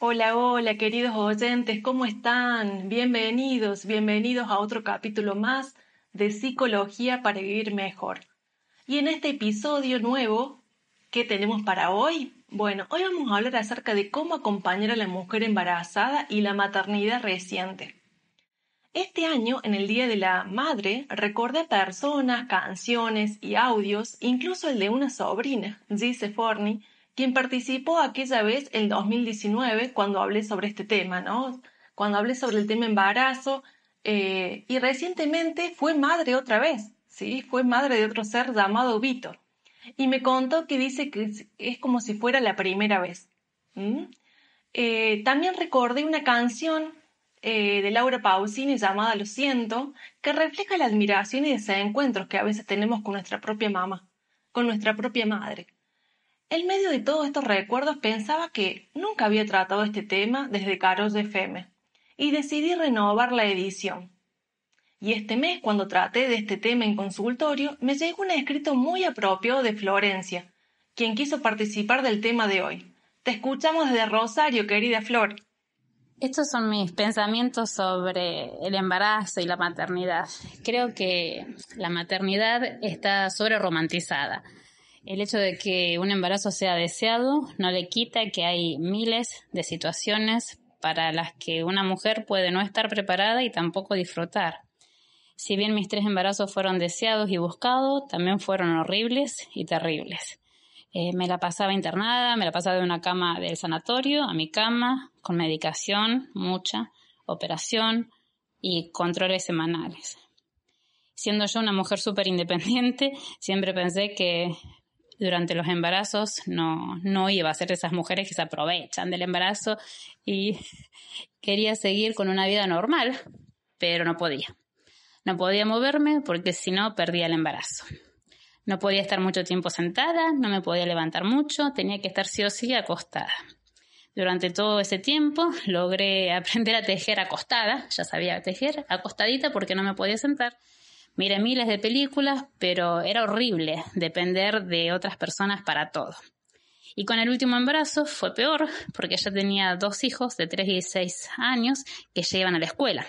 Hola, hola, queridos oyentes, ¿cómo están? Bienvenidos, bienvenidos a otro capítulo más de Psicología para Vivir Mejor. Y en este episodio nuevo, ¿qué tenemos para hoy? Bueno, hoy vamos a hablar acerca de cómo acompañar a la mujer embarazada y la maternidad reciente. Este año, en el Día de la Madre, recordé personas, canciones y audios, incluso el de una sobrina, dice Forney, quien participó aquella vez en 2019 cuando hablé sobre este tema, ¿no? Cuando hablé sobre el tema embarazo eh, y recientemente fue madre otra vez, ¿sí? Fue madre de otro ser llamado Vito. Y me contó que dice que es, como si fuera la primera vez. Eh, también recordé una canción eh, de Laura Pausini llamada Lo siento, que refleja la admiración y desencuentros que a veces tenemos con nuestra propia mamá, con nuestra propia madre. En medio de todos estos recuerdos pensaba que nunca había tratado este tema desde Caros de FM y decidí renovar la edición. Y este mes, cuando traté de este tema en consultorio, me llegó un escrito muy apropiado de Florencia, quien quiso participar del tema de hoy. Te escuchamos desde Rosario, querida Flor. Estos son mis pensamientos sobre el embarazo y la maternidad. Creo que la maternidad está sobre romantizada. El hecho de que un embarazo sea deseado no le quita que hay miles de situaciones para las que una mujer puede no estar preparada y tampoco disfrutar. Si bien mis tres embarazos fueron deseados y buscados, también fueron horribles y terribles. Eh, me la pasaba internada, me la pasaba de una cama del sanatorio a mi cama, con medicación, mucha, operación y controles semanales. Siendo yo una mujer súper independiente, siempre pensé que durante los embarazos no, no iba a ser de esas mujeres que se aprovechan del embarazo y quería seguir con una vida normal, pero no podía. No podía moverme porque si no perdía el embarazo. No podía estar mucho tiempo sentada, no me podía levantar mucho, tenía que estar sí o sí acostada. Durante todo ese tiempo logré aprender a tejer acostada, ya sabía tejer, acostadita porque no me podía sentar. Miré miles de películas, pero era horrible depender de otras personas para todo. Y con el último embarazo fue peor, porque ya tenía dos hijos de 3 y 6 años que llevan a la escuela.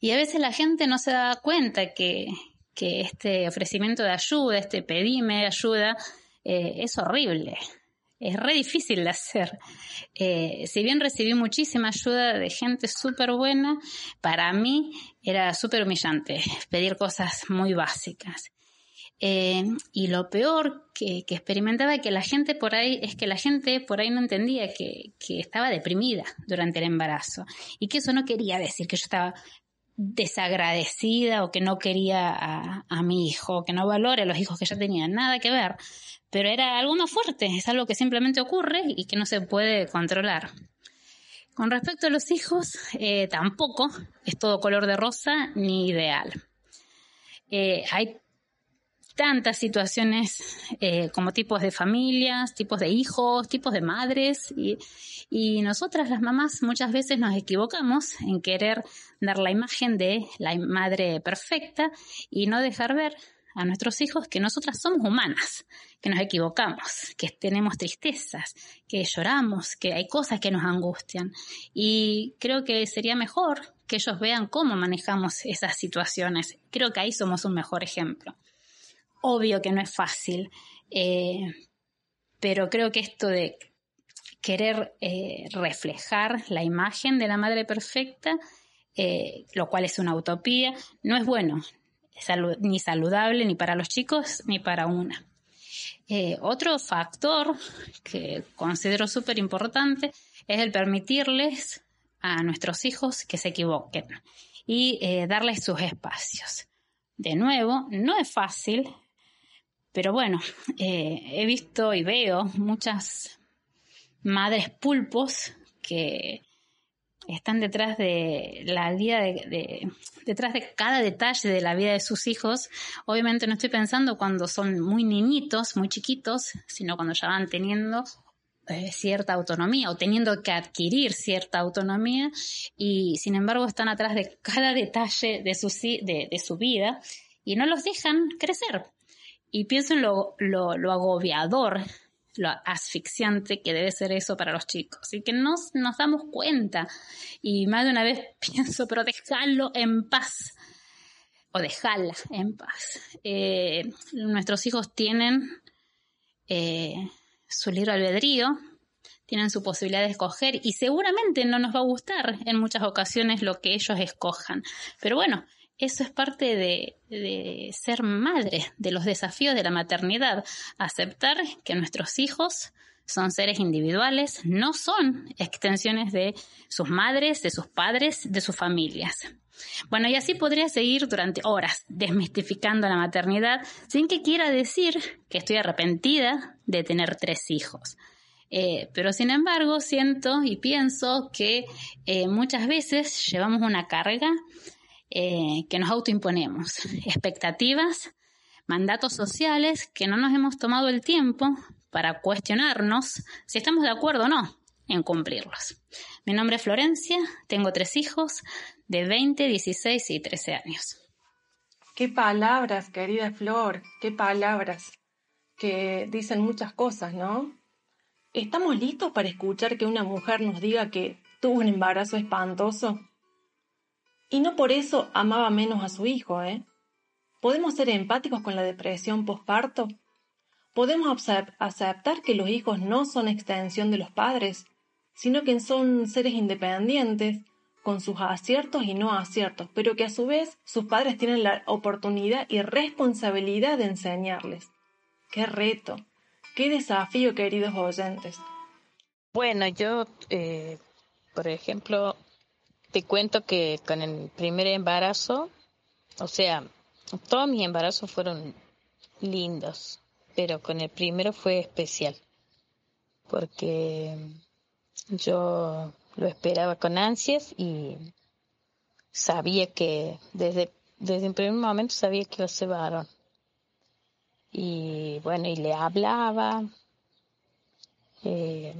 Y a veces la gente no se da cuenta que, que este ofrecimiento de ayuda, este pedime ayuda, eh, es horrible. Es re difícil de hacer. Eh, si bien recibí muchísima ayuda de gente súper buena, para mí era súper humillante pedir cosas muy básicas. Eh, y lo peor que, que, experimentaba que la gente por ahí es que la gente por ahí no entendía que, que, estaba deprimida durante el embarazo y que eso no quería decir que yo estaba desagradecida o que no quería a, mi hijo, que no valore a los hijos que ya tenían, nada que ver, pero era algo más fuerte, es algo que simplemente ocurre y que no se puede controlar. Con respecto a los hijos, eh, tampoco es todo color de rosa ni ideal. Eh, hay tantas situaciones eh, como tipos de familias, tipos de hijos, tipos de madres y, y, nosotras las mamás muchas veces nos equivocamos en querer dar la imagen de la madre perfecta y no dejar ver a nuestros hijos que nosotras somos humanas, que nos equivocamos, que tenemos tristezas, que lloramos, que hay cosas que nos angustian. Y creo que sería mejor que ellos vean cómo manejamos esas situaciones. Creo que ahí somos un mejor ejemplo. Obvio que no es fácil, eh, pero creo que esto de querer eh, reflejar la imagen de la madre perfecta, eh, lo cual es una utopía, no es bueno, ni saludable ni para los chicos ni para una. otro factor que considero súper importante es el permitirles a nuestros hijos que se equivoquen y darles sus espacios. De nuevo, no es fácil, pero bueno, eh, he visto y veo muchas madres pulpos que están detrás de la vida de, detrás de cada detalle de la vida de sus hijos. Obviamente no estoy pensando cuando son muy niñitos, muy chiquitos, sino cuando ya van teniendo eh, cierta autonomía o teniendo que adquirir cierta autonomía y sin embargo están atrás de cada detalle de su, de su vida y no los dejan crecer. Y pienso en lo, lo, agobiador lo asfixiante que debe ser eso para los chicos y que nos, nos damos cuenta. Y más de una vez pienso, pero déjalo en paz o dejarla en paz. Eh, nuestros hijos tienen eh, su libro albedrío, tienen su posibilidad de escoger y seguramente no nos va a gustar en muchas ocasiones lo que ellos escojan. Pero bueno, eso es parte de, ser madre, de los desafíos de la maternidad, aceptar que nuestros hijos son seres individuales, no son extensiones de sus madres, de sus padres, de sus familias. Bueno, y así podría seguir durante horas desmistificando la maternidad sin que quiera decir que estoy arrepentida de tener tres hijos. Eh, pero sin embargo, siento y pienso que eh, muchas veces llevamos una carga eh, que nos autoimponemos, expectativas, mandatos sociales que no nos hemos tomado el tiempo para cuestionarnos si estamos de acuerdo o no en cumplirlos. Mi nombre es Florencia, tengo tres hijos de 20, 16 y 13 años. Qué palabras, querida Flor, qué palabras que dicen muchas cosas, ¿no? ¿Estamos listos para escuchar que una mujer nos diga que tuvo un embarazo espantoso? Y no por eso amaba menos a su hijo, ¿eh? ¿Podemos ser empáticos con la depresión postparto? ¿Podemos aceptar que los hijos no son extensión de los padres sino que son seres independientes, con sus aciertos y no aciertos, pero que a su vez sus padres tienen la oportunidad y responsabilidad de enseñarles. ¡Qué reto! ¡Qué desafío, queridos oyentes! Bueno, yo, eh, por ejemplo, te cuento que con el primer embarazo, o sea, todos mis embarazos fueron lindos, pero con el primero fue especial, porque yo lo esperaba con ansias y sabía que desde, desde el primer momento sabía que iba a ser varón. Y bueno, y le hablaba eh,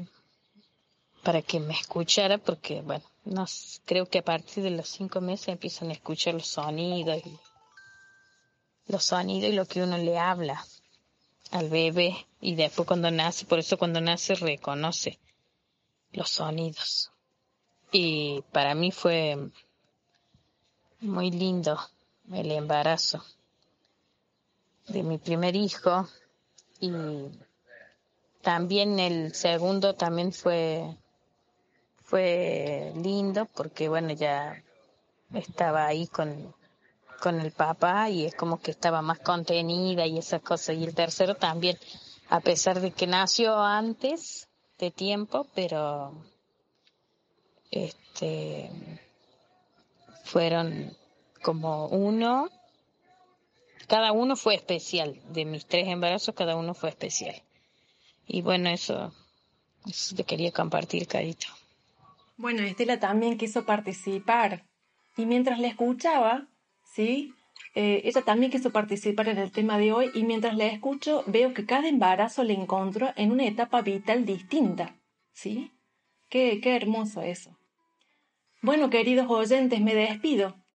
para que me escuchara, porque bueno, no, creo que a partir de los cinco meses empiezan a escuchar los sonidos y los sonidos y lo que uno le habla al bebé y después cuando nace, por eso cuando nace reconoce los sonidos. Y para mí fue muy lindo el embarazo de mi primer hijo y también el segundo también fue fue lindo porque bueno ya estaba ahí con con el papá y es como que estaba más contenida y esas cosas y el tercero también a pesar de que nació antes tiempo, pero este fueron como uno, cada uno fue especial, de mis tres embarazos cada uno fue especial. Y bueno, eso, eso te quería compartir, Carito. Bueno, Estela también quiso participar y mientras la escuchaba, ¿sí? Eh, ella también quiso participar en el tema de hoy y mientras la escucho veo que cada embarazo le encontró en una etapa vital distinta. ¿Sí? Qué, qué hermoso eso. Bueno, queridos oyentes, me despido.